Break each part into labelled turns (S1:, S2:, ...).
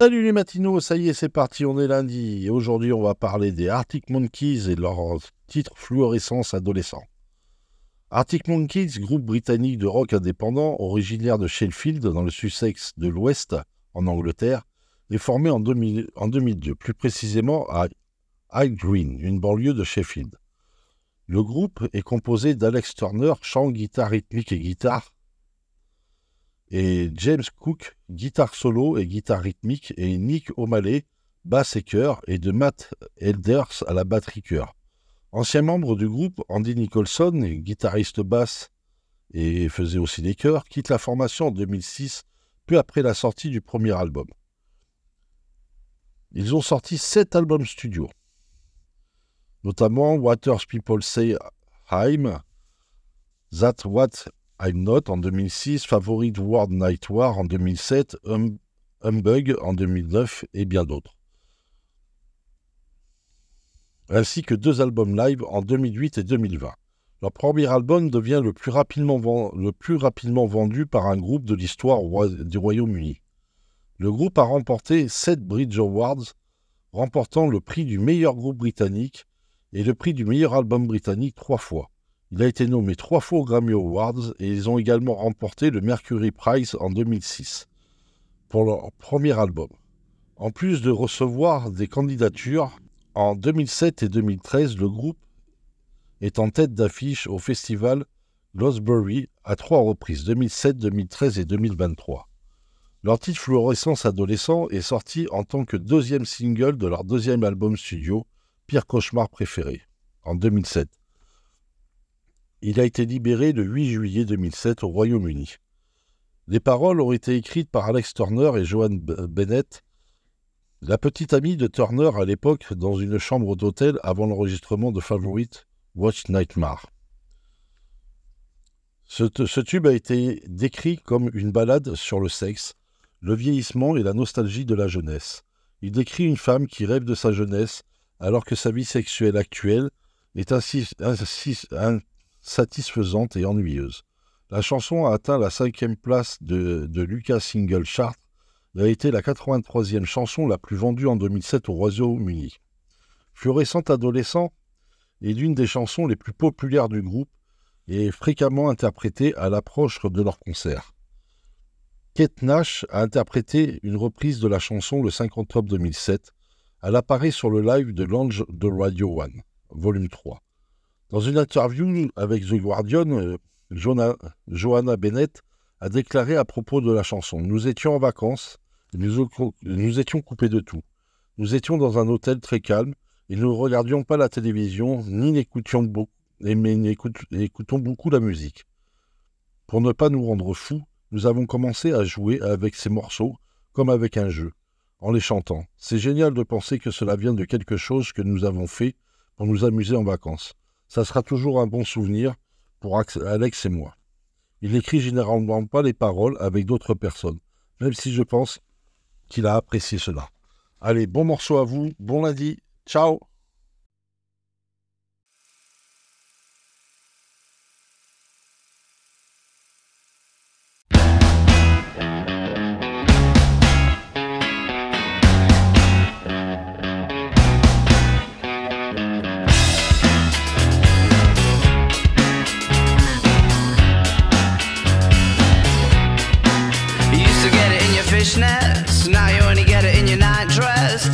S1: Salut les matinaux, ça y est, c'est parti, on est lundi. Et aujourd'hui, on va parler des Arctic Monkeys et de leur titre Fluorescence adolescent. Arctic Monkeys, groupe britannique de rock indépendant, originaire de Sheffield, dans le Sussex de l'Ouest, en Angleterre, est formé en, 2002, plus précisément à High Green, une banlieue de Sheffield. Le groupe est composé d'Alex Turner, chant, guitare rythmique et guitare, et James Cook, guitare solo et guitare rythmique, et Nick O'Malley, basse et chœur, et de Matt Elders à la batterie chœur. Ancien membre du groupe, Andy Nicholson, guitariste basse et faisait aussi des chœurs, quitte la formation en 2006, peu après la sortie du premier album. Ils ont sorti sept albums studio, notamment Waters People Say I'm, That What I'm Not en 2006, Favorite World Night War en 2007, hum, Humbug en 2009 et bien d'autres. Ainsi que deux albums live en 2008 et 2020. Leur premier album devient le plus rapidement, vendu par un groupe de l'histoire du Royaume-Uni. Le groupe a remporté 7 Bridge Awards, remportant le prix du meilleur groupe britannique et le prix du meilleur album britannique trois fois. Il a été nommé trois fois aux Grammy Awards et ils ont également remporté le Mercury Prize en 2006 pour leur premier album. En plus de recevoir des candidatures, en 2007 et 2013, le groupe est en tête d'affiche au festival Glastonbury à trois reprises, 2007, 2013 et 2023. Leur titre Fluorescence adolescent est sorti en tant que deuxième single de leur deuxième album studio, Pire cauchemar préféré, en 2007. Il a été libéré le 8 juillet 2007 au Royaume-Uni. Les paroles ont été écrites par Alex Turner et Joan Bennett, la petite amie de Turner à l'époque dans une chambre d'hôtel avant l'enregistrement de Favorite Watch Nightmare. Ce, tube a été décrit comme une balade sur le sexe, le vieillissement et la nostalgie de la jeunesse. Il décrit une femme qui rêve de sa jeunesse alors que sa vie sexuelle actuelle est ainsi, satisfaisante et ennuyeuse. La chanson a atteint la cinquième place de, Lucas Single Chart et a été la 83e chanson la plus vendue en 2007 au Royaume-Uni. Fluorescent adolescent est l'une des chansons les plus populaires du groupe et fréquemment interprétée à l'approche de leurs concerts. Kate Nash a interprété une reprise de la chanson le 5 octobre 2007. Elle apparaît sur le live de Lounge de Radio One, volume 3. Dans une interview avec The Guardian, euh, Johanna Bennett a déclaré à propos de la chanson Nous étions en vacances, nous, étions coupés de tout. Nous étions dans un hôtel très calme et nous ne regardions pas la télévision ni n'écoutions beaucoup, mais écoutons beaucoup la musique. Pour ne pas nous rendre fous, nous avons commencé à jouer avec ces morceaux comme avec un jeu, en les chantant. C'est génial de penser que cela vient de quelque chose que nous avons fait pour nous amuser en vacances ça sera toujours un bon souvenir pour Alex et moi. Il n'écrit généralement pas les paroles avec d'autres personnes, même si je pense qu'il a apprécié cela. Allez, bon morceau à vous, bon lundi, ciao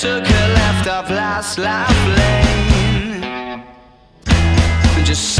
S2: took a left off last life lane. Just